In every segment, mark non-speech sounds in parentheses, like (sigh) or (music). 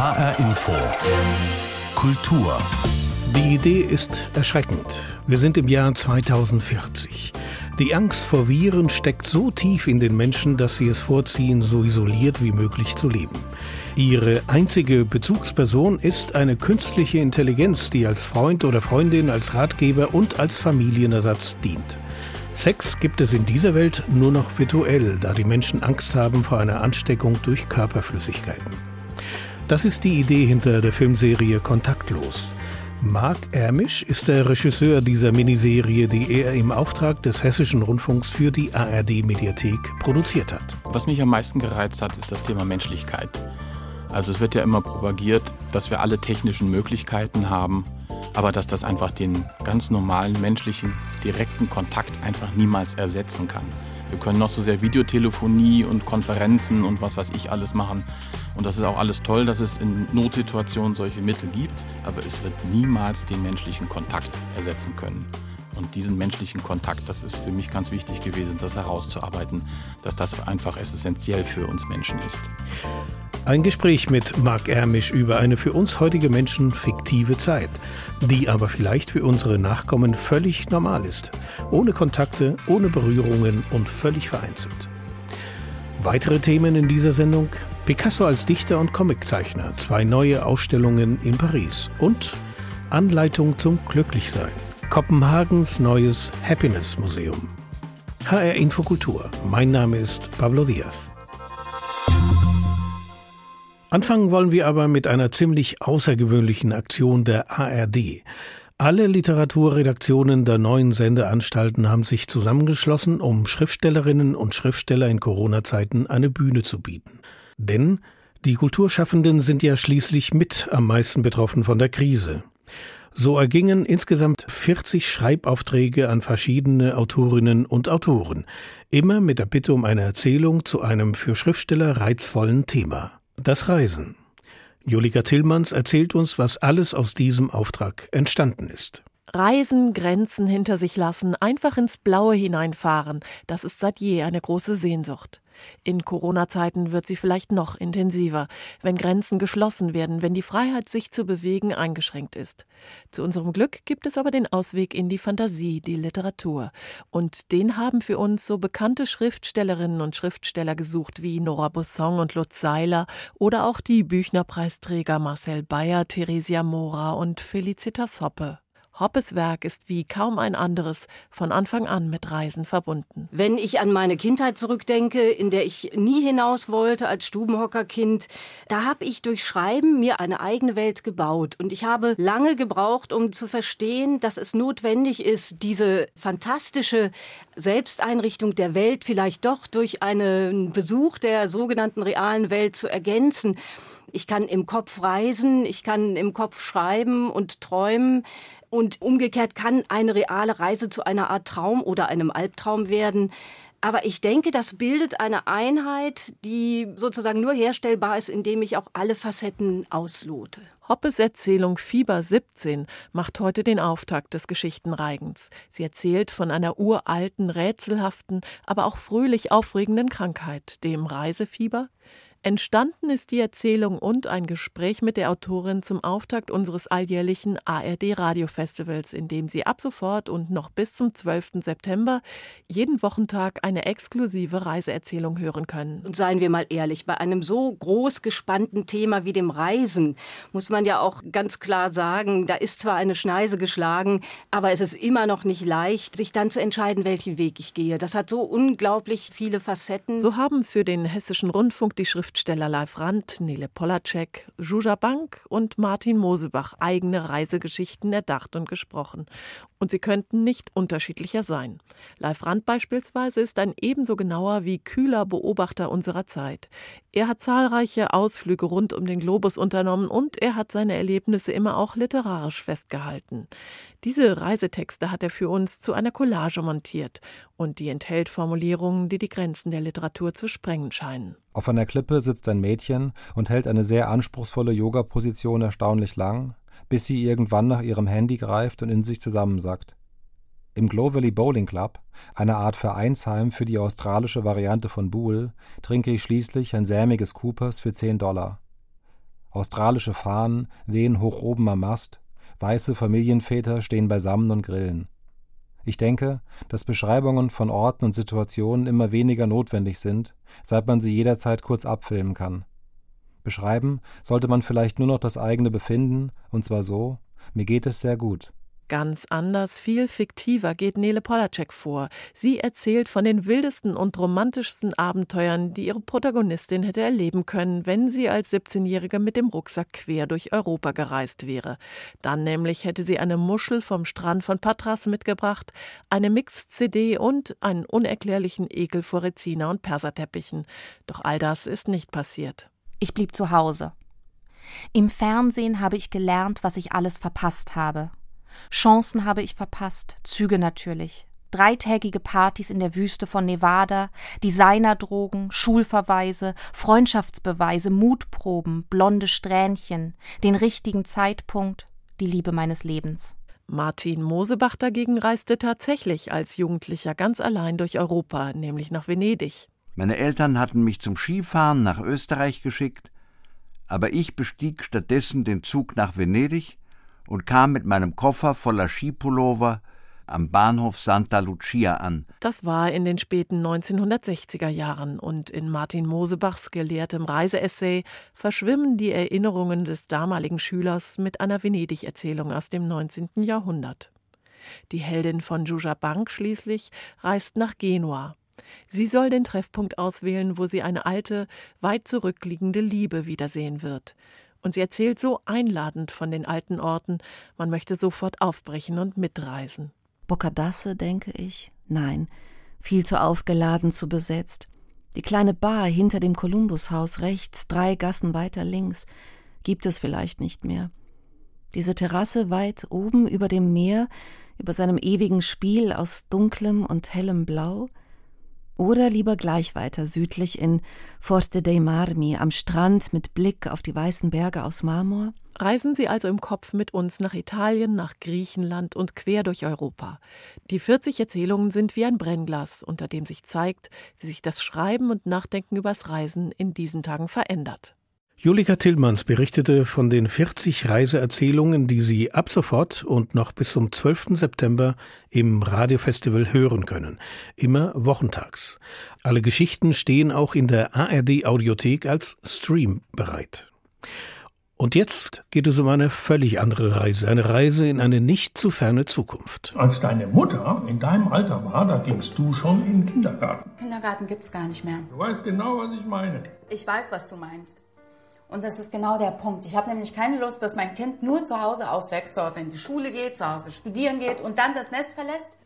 HR Info. Kultur. Die Idee ist erschreckend. Wir sind im Jahr 2040. Die Angst vor Viren steckt so tief in den Menschen, dass sie es vorziehen, so isoliert wie möglich zu leben. Ihre einzige Bezugsperson ist eine künstliche Intelligenz, die als Freund oder Freundin, als Ratgeber und als Familienersatz dient. Sex gibt es in dieser Welt nur noch virtuell, da die Menschen Angst haben vor einer Ansteckung durch Körperflüssigkeiten. Das ist die Idee hinter der Filmserie Kontaktlos. Marc Ermisch ist der Regisseur dieser Miniserie, die er im Auftrag des Hessischen Rundfunks für die ARD-Mediathek produziert hat. Was mich am meisten gereizt hat, ist das Thema Menschlichkeit. Also es wird ja immer propagiert, dass wir alle technischen Möglichkeiten haben, aber dass das einfach den ganz normalen menschlichen, direkten Kontakt einfach niemals ersetzen kann. Wir können noch so sehr Videotelefonie und Konferenzen und was weiß ich alles machen. Und das ist auch alles toll, dass es in Notsituationen solche Mittel gibt, aber es wird niemals den menschlichen Kontakt ersetzen können. Und diesen menschlichen Kontakt, das ist für mich ganz wichtig gewesen, das herauszuarbeiten, dass das einfach essentiell für uns Menschen ist. Ein Gespräch mit Marc Ermisch über eine für uns heutige Menschen fiktive Zeit, die aber vielleicht für unsere Nachkommen völlig normal ist. Ohne Kontakte, ohne Berührungen und völlig vereinzelt. Weitere Themen in dieser Sendung? Picasso als Dichter und Comiczeichner, zwei neue Ausstellungen in Paris und Anleitung zum Glücklichsein. Kopenhagens neues Happiness Museum. HR Infokultur. Mein Name ist Pablo Diaz. Anfangen wollen wir aber mit einer ziemlich außergewöhnlichen Aktion der ARD. Alle Literaturredaktionen der neuen Sendeanstalten haben sich zusammengeschlossen, um Schriftstellerinnen und Schriftsteller in Corona-Zeiten eine Bühne zu bieten. Denn die Kulturschaffenden sind ja schließlich mit am meisten betroffen von der Krise. So ergingen insgesamt 40 Schreibaufträge an verschiedene Autorinnen und Autoren, immer mit der Bitte um eine Erzählung zu einem für Schriftsteller reizvollen Thema. Das Reisen. Julika Tillmanns erzählt uns, was alles aus diesem Auftrag entstanden ist. Reisen, Grenzen hinter sich lassen, einfach ins Blaue hineinfahren, das ist seit je eine große Sehnsucht. In Corona-Zeiten wird sie vielleicht noch intensiver, wenn Grenzen geschlossen werden, wenn die Freiheit, sich zu bewegen, eingeschränkt ist. Zu unserem Glück gibt es aber den Ausweg in die Fantasie, die Literatur. Und den haben für uns so bekannte Schriftstellerinnen und Schriftsteller gesucht wie Nora Busson und Lutz Seiler oder auch die Büchnerpreisträger Marcel Bayer, Theresia Mora und Felicitas Hoppe. Hoppes Werk ist wie kaum ein anderes von Anfang an mit Reisen verbunden. Wenn ich an meine Kindheit zurückdenke, in der ich nie hinaus wollte als Stubenhockerkind, da habe ich durch Schreiben mir eine eigene Welt gebaut. Und ich habe lange gebraucht, um zu verstehen, dass es notwendig ist, diese fantastische Selbsteinrichtung der Welt vielleicht doch durch einen Besuch der sogenannten realen Welt zu ergänzen. Ich kann im Kopf reisen, ich kann im Kopf schreiben und träumen. Und umgekehrt kann eine reale Reise zu einer Art Traum oder einem Albtraum werden. Aber ich denke, das bildet eine Einheit, die sozusagen nur herstellbar ist, indem ich auch alle Facetten auslote. Hoppes Erzählung Fieber 17 macht heute den Auftakt des Geschichtenreigens. Sie erzählt von einer uralten, rätselhaften, aber auch fröhlich aufregenden Krankheit, dem Reisefieber, Entstanden ist die Erzählung und ein Gespräch mit der Autorin zum Auftakt unseres alljährlichen ARD Radiofestivals, in dem Sie ab sofort und noch bis zum 12. September jeden Wochentag eine exklusive Reiseerzählung hören können. Und seien wir mal ehrlich, bei einem so groß gespannten Thema wie dem Reisen muss man ja auch ganz klar sagen, da ist zwar eine Schneise geschlagen, aber es ist immer noch nicht leicht, sich dann zu entscheiden, welchen Weg ich gehe. Das hat so unglaublich viele Facetten. So haben für den Hessischen Rundfunk die Schrift Schriftsteller Leif Rand, Nele Polacek, Juja Bank und Martin Mosebach eigene Reisegeschichten erdacht und gesprochen. Und sie könnten nicht unterschiedlicher sein. Leif Rand beispielsweise ist ein ebenso genauer wie kühler Beobachter unserer Zeit. Er hat zahlreiche Ausflüge rund um den Globus unternommen und er hat seine Erlebnisse immer auch literarisch festgehalten. Diese Reisetexte hat er für uns zu einer Collage montiert und die enthält Formulierungen, die die Grenzen der Literatur zu sprengen scheinen. Auf einer Klippe sitzt ein Mädchen und hält eine sehr anspruchsvolle Yoga-Position erstaunlich lang, bis sie irgendwann nach ihrem Handy greift und in sich zusammensackt. Im Glow Valley Bowling Club, einer Art Vereinsheim für die australische Variante von Boole, trinke ich schließlich ein sämiges Coopers für 10 Dollar. Australische Fahnen wehen hoch oben am Mast, weiße Familienväter stehen beisammen und grillen. Ich denke, dass Beschreibungen von Orten und Situationen immer weniger notwendig sind, seit man sie jederzeit kurz abfilmen kann. Beschreiben sollte man vielleicht nur noch das eigene Befinden, und zwar so, mir geht es sehr gut. Ganz anders, viel fiktiver geht Nele Polacek vor. Sie erzählt von den wildesten und romantischsten Abenteuern, die ihre Protagonistin hätte erleben können, wenn sie als 17-Jährige mit dem Rucksack quer durch Europa gereist wäre. Dann nämlich hätte sie eine Muschel vom Strand von Patras mitgebracht, eine Mix-CD und einen unerklärlichen Ekel vor Rezina und Perserteppichen. Doch all das ist nicht passiert. Ich blieb zu Hause. Im Fernsehen habe ich gelernt, was ich alles verpasst habe. Chancen habe ich verpasst, Züge natürlich. Dreitägige Partys in der Wüste von Nevada, Designerdrogen, Schulverweise, Freundschaftsbeweise, Mutproben, blonde Strähnchen, den richtigen Zeitpunkt, die Liebe meines Lebens. Martin Mosebach dagegen reiste tatsächlich als Jugendlicher ganz allein durch Europa, nämlich nach Venedig. Meine Eltern hatten mich zum Skifahren nach Österreich geschickt, aber ich bestieg stattdessen den Zug nach Venedig und kam mit meinem Koffer voller Skipullover am Bahnhof Santa Lucia an. Das war in den späten 1960er Jahren und in Martin Mosebachs gelehrtem Reiseessay verschwimmen die Erinnerungen des damaligen Schülers mit einer Venedig-Erzählung aus dem 19. Jahrhundert. Die Heldin von Juja Bank schließlich reist nach Genua. Sie soll den Treffpunkt auswählen, wo sie eine alte, weit zurückliegende Liebe wiedersehen wird. Und sie erzählt so einladend von den alten Orten, man möchte sofort aufbrechen und mitreisen. Bocadasse, denke ich? Nein, viel zu aufgeladen, zu besetzt. Die kleine Bar hinter dem Kolumbushaus rechts, drei Gassen weiter links, gibt es vielleicht nicht mehr. Diese Terrasse weit oben über dem Meer, über seinem ewigen Spiel aus dunklem und hellem Blau, oder lieber gleich weiter südlich in Forte dei Marmi am Strand mit Blick auf die weißen Berge aus Marmor? Reisen Sie also im Kopf mit uns nach Italien, nach Griechenland und quer durch Europa. Die 40 Erzählungen sind wie ein Brennglas, unter dem sich zeigt, wie sich das Schreiben und Nachdenken übers Reisen in diesen Tagen verändert. Julika Tillmanns berichtete von den 40 Reiseerzählungen, die Sie ab sofort und noch bis zum 12. September im Radiofestival hören können. Immer wochentags. Alle Geschichten stehen auch in der ARD Audiothek als Stream bereit. Und jetzt geht es um eine völlig andere Reise, eine Reise in eine nicht zu ferne Zukunft. Als deine Mutter in deinem Alter war, da gingst du schon in den Kindergarten. Kindergarten gibt's gar nicht mehr. Du weißt genau, was ich meine. Ich weiß, was du meinst. Und das ist genau der Punkt. Ich habe nämlich keine Lust, dass mein Kind nur zu Hause aufwächst, zu Hause in die Schule geht, zu Hause studieren geht und dann das Nest verlässt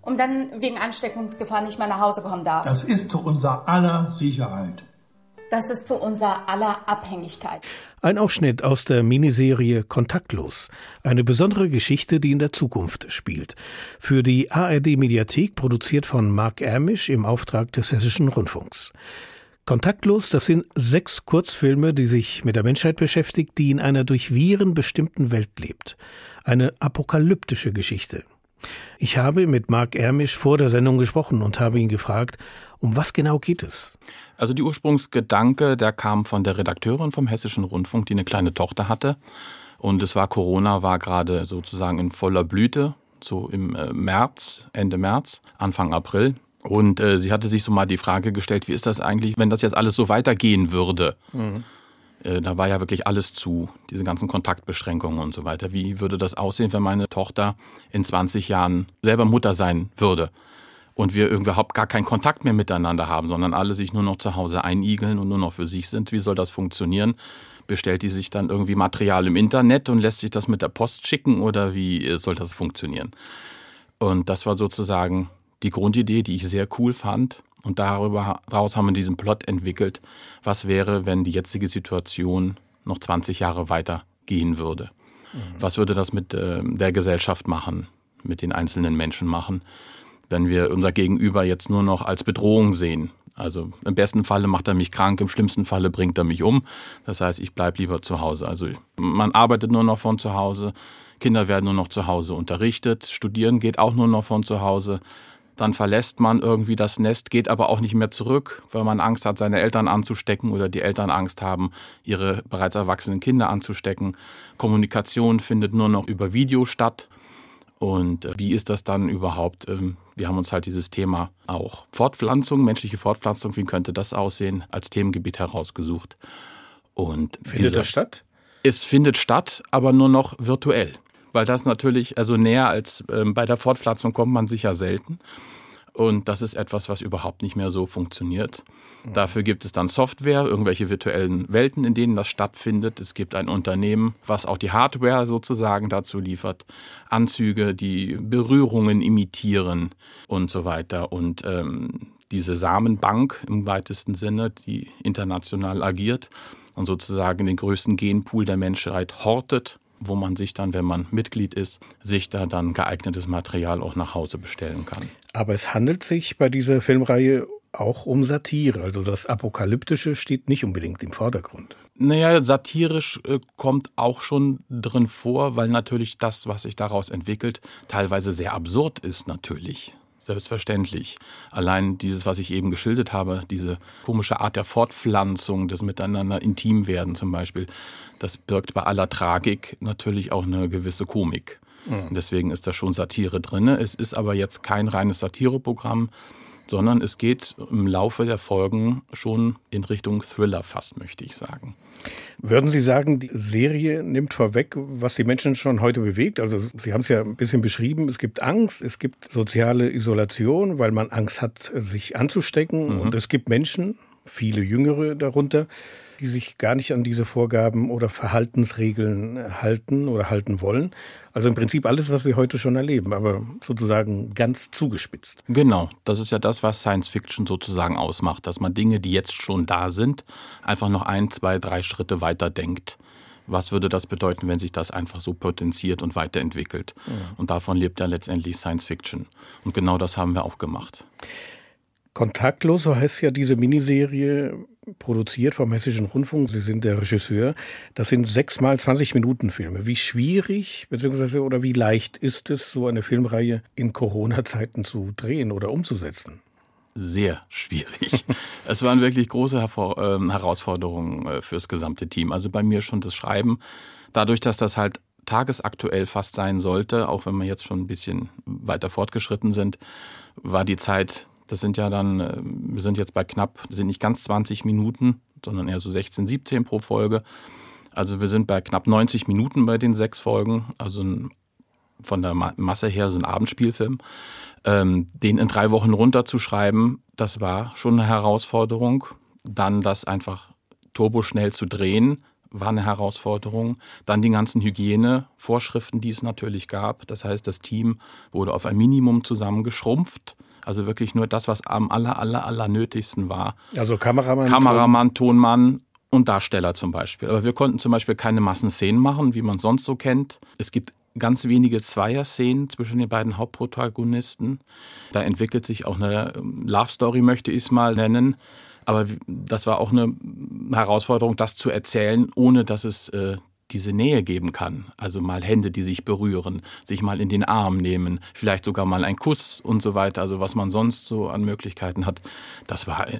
und dann wegen Ansteckungsgefahr nicht mehr nach Hause kommen darf. Das ist zu unserer aller Sicherheit. Das ist zu unserer aller Abhängigkeit. Ein Ausschnitt aus der Miniserie Kontaktlos. Eine besondere Geschichte, die in der Zukunft spielt. Für die ARD Mediathek produziert von Mark Ermisch im Auftrag des Hessischen Rundfunks. Kontaktlos, das sind sechs Kurzfilme, die sich mit der Menschheit beschäftigt, die in einer durch Viren bestimmten Welt lebt. Eine apokalyptische Geschichte. Ich habe mit Marc Ermisch vor der Sendung gesprochen und habe ihn gefragt, um was genau geht es? Also die Ursprungsgedanke, der kam von der Redakteurin vom Hessischen Rundfunk, die eine kleine Tochter hatte. Und es war Corona, war gerade sozusagen in voller Blüte, so im äh, März, Ende März, Anfang April. Und äh, sie hatte sich so mal die Frage gestellt, wie ist das eigentlich, wenn das jetzt alles so weitergehen würde? Mhm. Äh, da war ja wirklich alles zu, diese ganzen Kontaktbeschränkungen und so weiter. Wie würde das aussehen, wenn meine Tochter in 20 Jahren selber Mutter sein würde? Und wir überhaupt gar keinen Kontakt mehr miteinander haben, sondern alle sich nur noch zu Hause einigeln und nur noch für sich sind. Wie soll das funktionieren? Bestellt die sich dann irgendwie Material im Internet und lässt sich das mit der Post schicken oder wie äh, soll das funktionieren? Und das war sozusagen die Grundidee, die ich sehr cool fand. Und darüber, daraus haben wir diesen Plot entwickelt. Was wäre, wenn die jetzige Situation noch 20 Jahre weiter gehen würde? Mhm. Was würde das mit äh, der Gesellschaft machen, mit den einzelnen Menschen machen, wenn wir unser Gegenüber jetzt nur noch als Bedrohung sehen? Also im besten Falle macht er mich krank, im schlimmsten Falle bringt er mich um. Das heißt, ich bleibe lieber zu Hause. Also man arbeitet nur noch von zu Hause, Kinder werden nur noch zu Hause unterrichtet, studieren geht auch nur noch von zu Hause dann verlässt man irgendwie das Nest, geht aber auch nicht mehr zurück, weil man Angst hat, seine Eltern anzustecken oder die Eltern Angst haben, ihre bereits erwachsenen Kinder anzustecken. Kommunikation findet nur noch über Video statt. Und äh, wie ist das dann überhaupt? Ähm, wir haben uns halt dieses Thema auch Fortpflanzung, menschliche Fortpflanzung, wie könnte das aussehen, als Themengebiet herausgesucht. Und findet das statt? Es findet statt, aber nur noch virtuell weil das natürlich, also näher als ähm, bei der Fortpflanzung kommt man sicher selten. Und das ist etwas, was überhaupt nicht mehr so funktioniert. Dafür gibt es dann Software, irgendwelche virtuellen Welten, in denen das stattfindet. Es gibt ein Unternehmen, was auch die Hardware sozusagen dazu liefert. Anzüge, die Berührungen imitieren und so weiter. Und ähm, diese Samenbank im weitesten Sinne, die international agiert und sozusagen den größten Genpool der Menschheit hortet wo man sich dann, wenn man Mitglied ist, sich da dann geeignetes Material auch nach Hause bestellen kann. Aber es handelt sich bei dieser Filmreihe auch um Satire. Also das Apokalyptische steht nicht unbedingt im Vordergrund. Naja, satirisch äh, kommt auch schon drin vor, weil natürlich das, was sich daraus entwickelt, teilweise sehr absurd ist natürlich. Selbstverständlich. Allein dieses, was ich eben geschildert habe, diese komische Art der Fortpflanzung, das Miteinander intim werden zum Beispiel, das birgt bei aller Tragik natürlich auch eine gewisse Komik. Mhm. Deswegen ist da schon Satire drin. Es ist aber jetzt kein reines Satireprogramm, sondern es geht im Laufe der Folgen schon in Richtung Thriller fast, möchte ich sagen. Würden Sie sagen, die Serie nimmt vorweg, was die Menschen schon heute bewegt? Also Sie haben es ja ein bisschen beschrieben, es gibt Angst, es gibt soziale Isolation, weil man Angst hat, sich anzustecken. Mhm. Und es gibt Menschen, viele Jüngere darunter, die sich gar nicht an diese Vorgaben oder Verhaltensregeln halten oder halten wollen. Also im Prinzip alles, was wir heute schon erleben, aber sozusagen ganz zugespitzt. Genau, das ist ja das, was Science Fiction sozusagen ausmacht, dass man Dinge, die jetzt schon da sind, einfach noch ein, zwei, drei Schritte weiter denkt. Was würde das bedeuten, wenn sich das einfach so potenziert und weiterentwickelt? Ja. Und davon lebt ja letztendlich Science Fiction. Und genau das haben wir auch gemacht. Kontaktlos, so heißt ja diese Miniserie, produziert vom Hessischen Rundfunk. Sie sind der Regisseur. Das sind sechs mal 20 Minuten Filme. Wie schwierig beziehungsweise oder wie leicht ist es, so eine Filmreihe in Corona-Zeiten zu drehen oder umzusetzen? Sehr schwierig. (laughs) es waren wirklich große Hervor äh, Herausforderungen äh, fürs gesamte Team. Also bei mir schon das Schreiben. Dadurch, dass das halt tagesaktuell fast sein sollte, auch wenn wir jetzt schon ein bisschen weiter fortgeschritten sind, war die Zeit das sind ja dann, äh, wir sind jetzt bei knapp, sind nicht ganz 20 Minuten, sondern eher so 16, 17 pro Folge. Also wir sind bei knapp 90 Minuten bei den sechs Folgen, also ein, von der Masse her so ein Abendspielfilm. Ähm, den in drei Wochen runterzuschreiben, das war schon eine Herausforderung. Dann das einfach turboschnell zu drehen, war eine Herausforderung. Dann die ganzen Hygienevorschriften, die es natürlich gab. Das heißt, das Team wurde auf ein Minimum zusammengeschrumpft. Also wirklich nur das, was am aller, aller, aller nötigsten war. Also Kameramann, Kameramann, Tonmann und Darsteller zum Beispiel. Aber wir konnten zum Beispiel keine Massenszenen machen, wie man sonst so kennt. Es gibt ganz wenige Zweier-Szenen zwischen den beiden Hauptprotagonisten. Da entwickelt sich auch eine ähm, Love Story, möchte ich es mal nennen. Aber das war auch eine Herausforderung, das zu erzählen, ohne dass es äh, diese Nähe geben kann. Also mal Hände, die sich berühren, sich mal in den Arm nehmen, vielleicht sogar mal ein Kuss und so weiter. Also was man sonst so an Möglichkeiten hat, das war äh,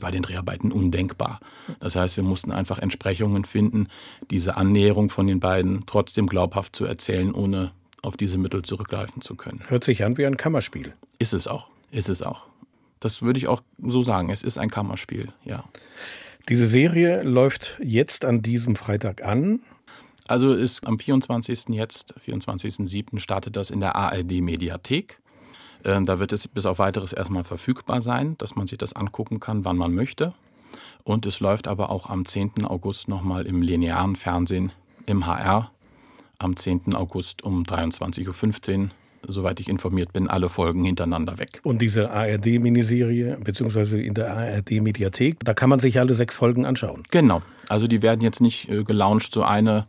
bei den Dreharbeiten undenkbar. Das heißt, wir mussten einfach Entsprechungen finden, diese Annäherung von den beiden trotzdem glaubhaft zu erzählen, ohne auf diese Mittel zurückgreifen zu können. Hört sich an wie ein Kammerspiel. Ist es auch. Ist es auch. Das würde ich auch so sagen. Es ist ein Kammerspiel, ja. Diese Serie läuft jetzt an diesem Freitag an. Also ist am 24. jetzt, 24.07. startet das in der ARD Mediathek. Ähm, da wird es bis auf weiteres erstmal verfügbar sein, dass man sich das angucken kann, wann man möchte. Und es läuft aber auch am 10. August nochmal im linearen Fernsehen im HR. Am 10. August um 23.15 Uhr soweit ich informiert bin, alle Folgen hintereinander weg. Und diese ARD-Miniserie, beziehungsweise in der ARD-Mediathek, da kann man sich alle sechs Folgen anschauen. Genau. Also die werden jetzt nicht äh, gelauncht, so eine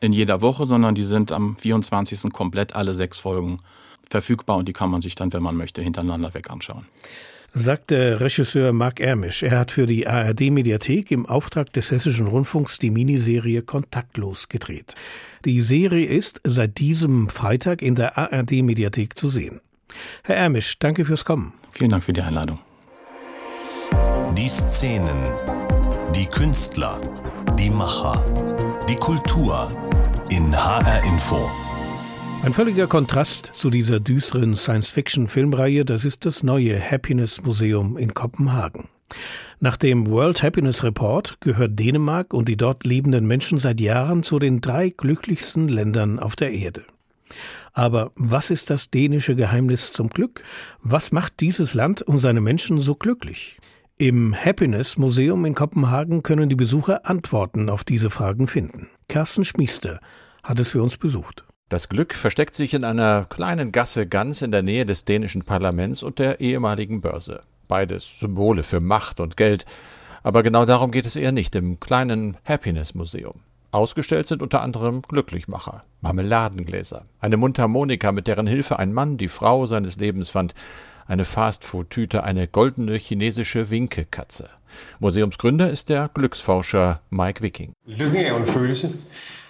in jeder Woche, sondern die sind am 24. komplett alle sechs Folgen verfügbar und die kann man sich dann, wenn man möchte, hintereinander weg anschauen sagt der Regisseur Marc Ermisch. Er hat für die ARD-Mediathek im Auftrag des Hessischen Rundfunks die Miniserie Kontaktlos gedreht. Die Serie ist seit diesem Freitag in der ARD-Mediathek zu sehen. Herr Ermisch, danke fürs Kommen. Vielen Dank für die Einladung. Die Szenen, die Künstler, die Macher, die Kultur in HR Info. Ein völliger Kontrast zu dieser düsteren Science-Fiction-Filmreihe, das ist das neue Happiness Museum in Kopenhagen. Nach dem World Happiness Report gehört Dänemark und die dort lebenden Menschen seit Jahren zu den drei glücklichsten Ländern auf der Erde. Aber was ist das dänische Geheimnis zum Glück? Was macht dieses Land und seine Menschen so glücklich? Im Happiness Museum in Kopenhagen können die Besucher Antworten auf diese Fragen finden. Carsten Schmiester hat es für uns besucht. Das Glück versteckt sich in einer kleinen Gasse ganz in der Nähe des dänischen Parlaments und der ehemaligen Börse. Beides Symbole für Macht und Geld. Aber genau darum geht es eher nicht im kleinen Happiness Museum. Ausgestellt sind unter anderem Glücklichmacher, Marmeladengläser, eine Mundharmonika, mit deren Hilfe ein Mann die Frau seines Lebens fand, eine Fastfood-Tüte, eine goldene chinesische Winkekatze. Museumsgründer ist der Glücksforscher Mike Wicking. En følelse. Øh,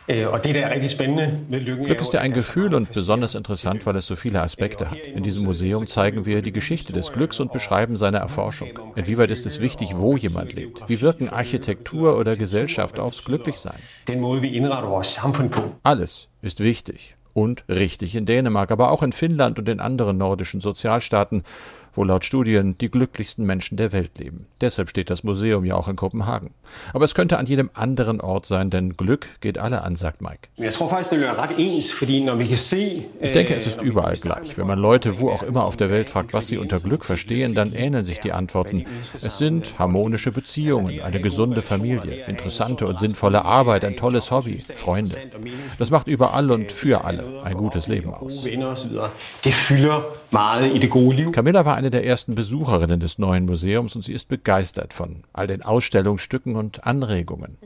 Glück ist ja ein Gefühl und besonders interessant, weil es so viele Aspekte hat. In diesem Museum zeigen wir die Geschichte des Glücks und beschreiben seine Erforschung. Inwieweit ist es wichtig, wo jemand lebt? Wie wirken Architektur oder Gesellschaft aufs Glücklichsein? Alles ist wichtig und richtig in Dänemark, aber auch in Finnland und in anderen nordischen Sozialstaaten wo laut Studien die glücklichsten Menschen der Welt leben. Deshalb steht das Museum ja auch in Kopenhagen. Aber es könnte an jedem anderen Ort sein, denn Glück geht alle an, sagt Mike. Ich denke, es ist überall gleich. Wenn man Leute wo auch immer auf der Welt fragt, was sie unter Glück verstehen, dann ähneln sich die Antworten. Es sind harmonische Beziehungen, eine gesunde Familie, interessante und sinnvolle Arbeit, ein tolles Hobby, Freunde. Das macht überall und für alle ein gutes Leben aus. Camilla war eine der ersten Besucherinnen des neuen Museums und sie ist begeistert von all den Ausstellungsstücken und Anregungen.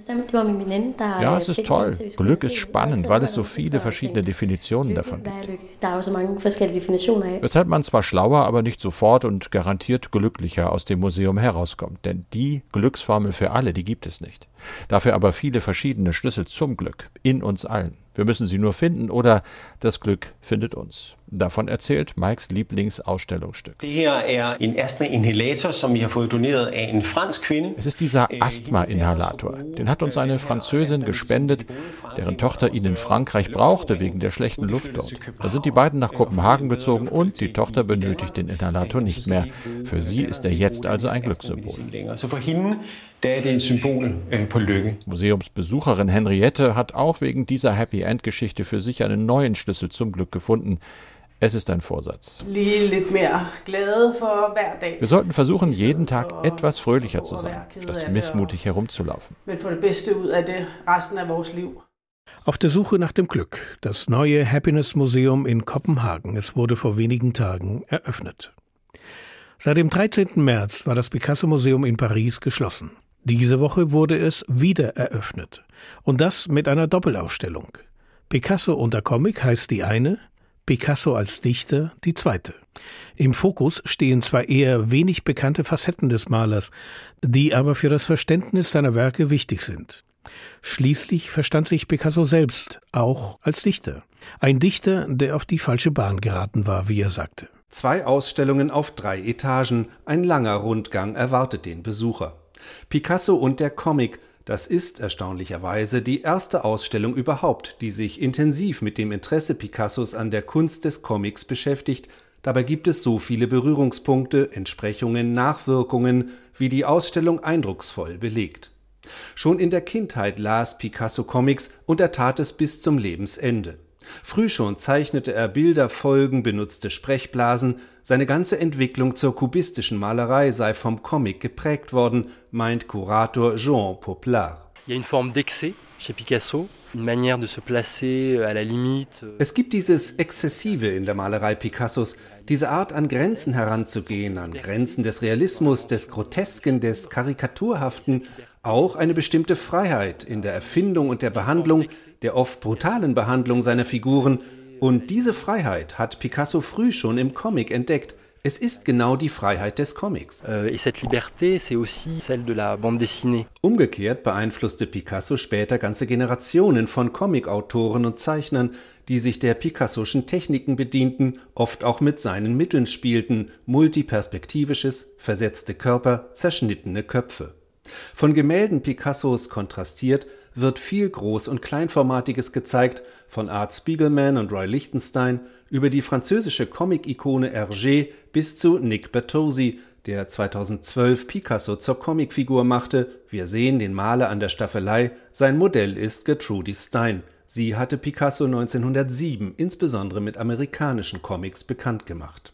Ja, es ist toll. Glück ist spannend, weil es so viele verschiedene Definitionen davon gibt. Weshalb man zwar schlauer, aber nicht sofort und garantiert glücklicher aus dem Museum herauskommt. Denn die Glücksformel für alle, die gibt es nicht. Dafür aber viele verschiedene Schlüssel zum Glück in uns allen. Wir müssen sie nur finden oder das Glück findet uns. Davon erzählt Mikes Lieblingsausstellungsstück. Es ist dieser Asthma-Inhalator. Den hat uns eine Französin gespendet, deren Tochter ihn in Frankreich brauchte wegen der schlechten Luft dort. Da sind die beiden nach Kopenhagen gezogen und die Tochter benötigt den Inhalator nicht mehr. Für sie ist er jetzt also ein Glückssymbol. Museumsbesucherin Henriette hat auch wegen dieser Happy End Geschichte für sich einen neuen Schlüssel zum Glück gefunden. Es ist ein Vorsatz. Wir sollten versuchen, jeden Tag etwas fröhlicher zu sein, statt missmutig herumzulaufen. Auf der Suche nach dem Glück. Das neue Happiness Museum in Kopenhagen. Es wurde vor wenigen Tagen eröffnet. Seit dem 13. März war das Picasso Museum in Paris geschlossen. Diese Woche wurde es wieder eröffnet. Und das mit einer Doppelausstellung. Picasso unter Comic heißt die eine, Picasso als Dichter die zweite. Im Fokus stehen zwar eher wenig bekannte Facetten des Malers, die aber für das Verständnis seiner Werke wichtig sind. Schließlich verstand sich Picasso selbst auch als Dichter. Ein Dichter, der auf die falsche Bahn geraten war, wie er sagte. Zwei Ausstellungen auf drei Etagen, ein langer Rundgang erwartet den Besucher. Picasso und der Comic das ist erstaunlicherweise die erste Ausstellung überhaupt, die sich intensiv mit dem Interesse Picassos an der Kunst des Comics beschäftigt. Dabei gibt es so viele Berührungspunkte, Entsprechungen, Nachwirkungen, wie die Ausstellung eindrucksvoll belegt. Schon in der Kindheit las Picasso Comics und er tat es bis zum Lebensende. Früh schon zeichnete er Bilder, Folgen, benutzte Sprechblasen, seine ganze Entwicklung zur kubistischen Malerei sei vom Comic geprägt worden, meint Kurator Jean Poplar. Euh, es gibt dieses Exzessive in der Malerei Picassos, diese Art an Grenzen heranzugehen, an Grenzen des Realismus, des Grotesken, des Karikaturhaften, auch eine bestimmte Freiheit in der Erfindung und der Behandlung, der oft brutalen Behandlung seiner Figuren, und diese Freiheit hat Picasso früh schon im Comic entdeckt. Es ist genau die Freiheit des Comics. Et cette liberté, c'est aussi celle de la bande dessinée. Umgekehrt beeinflusste Picasso später ganze Generationen von Comicautoren und Zeichnern, die sich der Picassoschen Techniken bedienten, oft auch mit seinen Mitteln spielten, multiperspektivisches, versetzte Körper, zerschnittene Köpfe. Von Gemälden Picassos kontrastiert wird viel Groß- und Kleinformatiges gezeigt, von Art Spiegelman und Roy Lichtenstein über die französische Comic-Ikone Hergé bis zu Nick Bertozzi, der 2012 Picasso zur Comicfigur machte. Wir sehen den Maler an der Staffelei. Sein Modell ist Gertrude Stein. Sie hatte Picasso 1907 insbesondere mit amerikanischen Comics bekannt gemacht.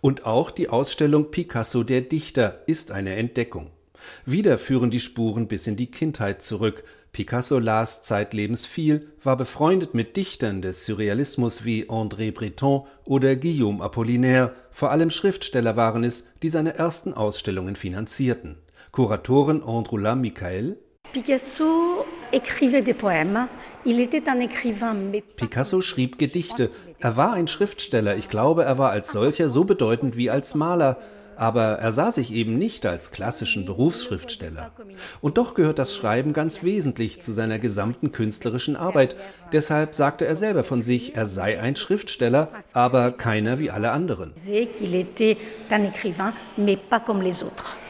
Und auch die Ausstellung Picasso der Dichter ist eine Entdeckung. Wieder führen die Spuren bis in die Kindheit zurück. Picasso las zeitlebens viel, war befreundet mit Dichtern des Surrealismus wie André Breton oder Guillaume Apollinaire, vor allem Schriftsteller waren es, die seine ersten Ausstellungen finanzierten. Kuratorin Androula Michael Picasso Picasso schrieb Gedichte. Er war ein Schriftsteller. Ich glaube, er war als solcher so bedeutend wie als Maler aber er sah sich eben nicht als klassischen Berufsschriftsteller. Und doch gehört das Schreiben ganz wesentlich zu seiner gesamten künstlerischen Arbeit. Deshalb sagte er selber von sich, er sei ein Schriftsteller, aber keiner wie alle anderen.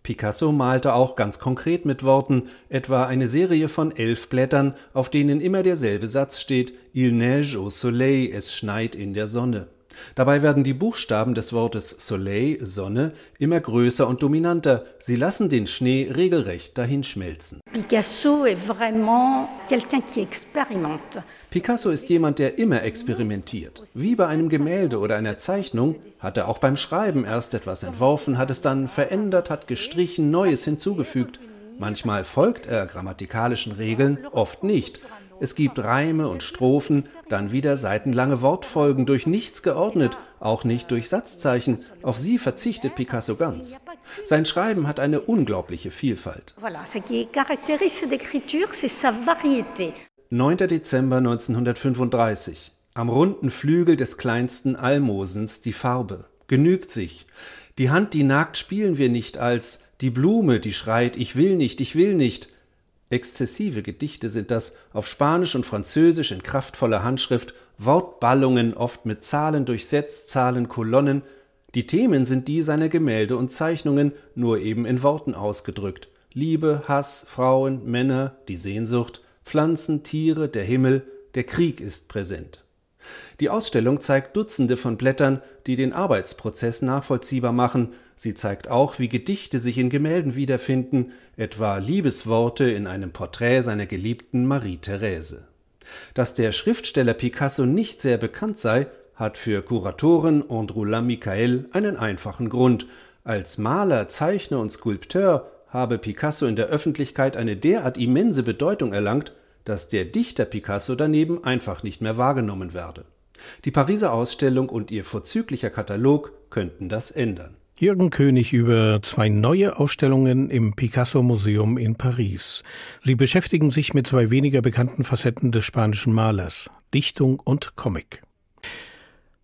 Picasso malte auch ganz konkret mit Worten, etwa eine Serie von elf Blättern, auf denen immer derselbe Satz steht, Il neige au soleil, es schneit in der Sonne. Dabei werden die Buchstaben des Wortes Soleil, Sonne, immer größer und dominanter. Sie lassen den Schnee regelrecht dahinschmelzen. Picasso est vraiment quelqu'un qui expérimente. Picasso ist jemand, der immer experimentiert. Wie bei einem Gemälde oder einer Zeichnung hat er auch beim Schreiben erst etwas entworfen, hat es dann verändert, hat gestrichen, Neues hinzugefügt. Manchmal folgt er grammatikalischen Regeln, oft nicht. Es gibt Reime und Strophen, dann wieder seitenlange Wortfolgen, durch nichts geordnet, auch nicht durch Satzzeichen. Auf sie verzichtet Picasso ganz. Sein Schreiben hat eine unglaubliche Vielfalt. 9. Dezember 1935. Am runden Flügel des kleinsten Almosens die Farbe. Genügt sich. Die Hand, die nagt, spielen wir nicht als die Blume, die schreit, ich will nicht, ich will nicht. Exzessive Gedichte sind das auf Spanisch und Französisch in kraftvoller Handschrift, Wortballungen oft mit Zahlen durchsetzt, Zahlenkolonnen. Die Themen sind die seiner Gemälde und Zeichnungen, nur eben in Worten ausgedrückt. Liebe, Hass, Frauen, Männer, die Sehnsucht, Pflanzen, Tiere, der Himmel, der Krieg ist präsent. Die Ausstellung zeigt Dutzende von Blättern, die den Arbeitsprozess nachvollziehbar machen. Sie zeigt auch, wie Gedichte sich in Gemälden wiederfinden, etwa Liebesworte in einem Porträt seiner geliebten Marie Therese. Dass der Schriftsteller Picasso nicht sehr bekannt sei, hat für Kuratoren Androula Michael einen einfachen Grund. Als Maler, Zeichner und Skulpteur habe Picasso in der Öffentlichkeit eine derart immense Bedeutung erlangt, dass der Dichter Picasso daneben einfach nicht mehr wahrgenommen werde. Die Pariser Ausstellung und ihr vorzüglicher Katalog könnten das ändern. Jürgen König über zwei neue Ausstellungen im Picasso Museum in Paris. Sie beschäftigen sich mit zwei weniger bekannten Facetten des spanischen Malers, Dichtung und Comic.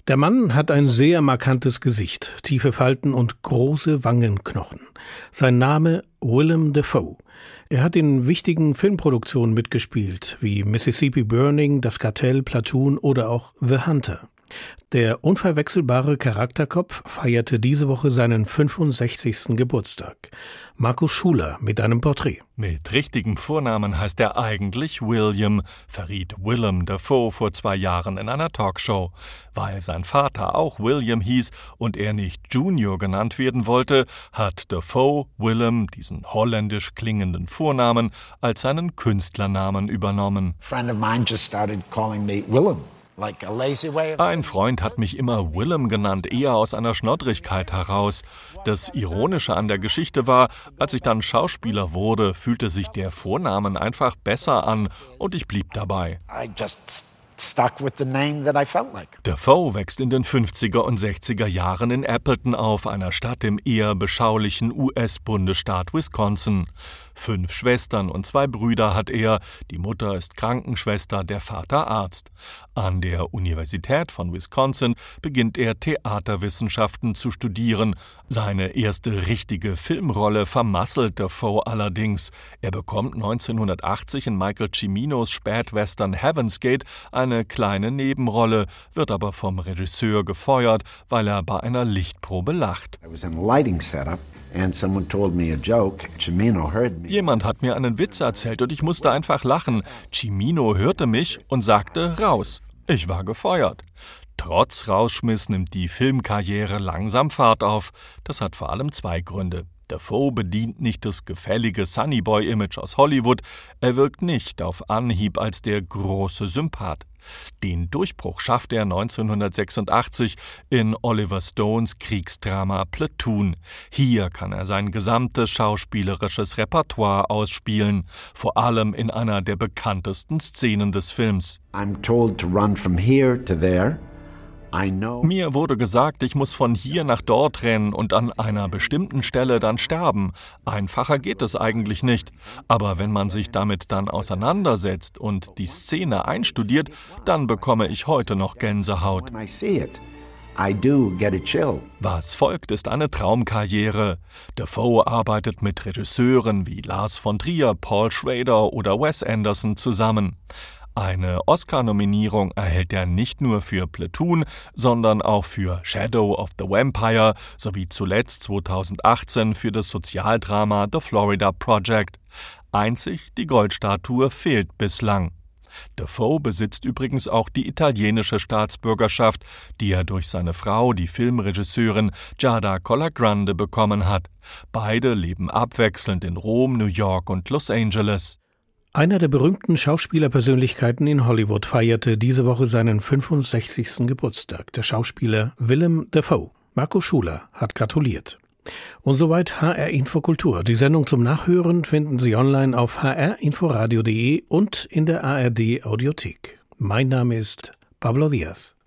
Der Mann hat ein sehr markantes Gesicht, tiefe Falten und große Wangenknochen. Sein Name Willem Dafoe. Er hat in wichtigen Filmproduktionen mitgespielt, wie Mississippi Burning, Das Kartell, Platoon oder auch The Hunter. Der unverwechselbare Charakterkopf feierte diese Woche seinen 65. Geburtstag. Markus Schuler mit einem Porträt. Mit richtigem Vornamen heißt er eigentlich William, verriet Willem Dafoe vor zwei Jahren in einer Talkshow. Weil sein Vater auch William hieß und er nicht Junior genannt werden wollte, hat Dafoe Willem diesen holländisch klingenden Vornamen als seinen Künstlernamen übernommen. friend of mine just started calling me Willem. Ein Freund hat mich immer Willem genannt, eher aus einer Schnoddrigkeit heraus. Das Ironische an der Geschichte war, als ich dann Schauspieler wurde, fühlte sich der Vornamen einfach besser an und ich blieb dabei. Defoe wächst in den 50er und 60er Jahren in Appleton auf, einer Stadt im eher beschaulichen US-Bundesstaat Wisconsin. Fünf Schwestern und zwei Brüder hat er. Die Mutter ist Krankenschwester, der Vater Arzt. An der Universität von Wisconsin beginnt er Theaterwissenschaften zu studieren. Seine erste richtige Filmrolle vermasselt Defoe allerdings. Er bekommt 1980 in Michael Ciminos Spätwestern Heaven's Gate eine kleine Nebenrolle, wird aber vom Regisseur gefeuert, weil er bei einer Lichtprobe lacht. Jemand hat mir einen Witz erzählt und ich musste einfach lachen. Cimino hörte mich und sagte raus. Ich war gefeuert. Trotz Rausschmiss nimmt die Filmkarriere langsam Fahrt auf. Das hat vor allem zwei Gründe. Defoe bedient nicht das gefällige Sunnyboy-Image aus Hollywood, er wirkt nicht auf Anhieb als der große Sympath. Den Durchbruch schafft er 1986 in Oliver Stones Kriegsdrama Platoon. Hier kann er sein gesamtes schauspielerisches Repertoire ausspielen, vor allem in einer der bekanntesten Szenen des Films. I'm told to run from here to there. Mir wurde gesagt, ich muss von hier nach dort rennen und an einer bestimmten Stelle dann sterben. Einfacher geht es eigentlich nicht. Aber wenn man sich damit dann auseinandersetzt und die Szene einstudiert, dann bekomme ich heute noch Gänsehaut. Was folgt, ist eine Traumkarriere. Defoe arbeitet mit Regisseuren wie Lars von Trier, Paul Schrader oder Wes Anderson zusammen. Eine Oscar-Nominierung erhält er nicht nur für Platoon, sondern auch für Shadow of the Vampire sowie zuletzt 2018 für das Sozialdrama The Florida Project. Einzig die Goldstatue fehlt bislang. Defoe besitzt übrigens auch die italienische Staatsbürgerschaft, die er durch seine Frau, die Filmregisseurin Giada Collagrande, bekommen hat. Beide leben abwechselnd in Rom, New York und Los Angeles. Einer der berühmten Schauspielerpersönlichkeiten in Hollywood feierte diese Woche seinen 65. Geburtstag, der Schauspieler Willem Dafoe. Marco Schuler hat gratuliert. Und soweit HR Infokultur. Die Sendung zum Nachhören finden Sie online auf hrinforadio.de und in der ARD Audiothek. Mein Name ist Pablo Diaz.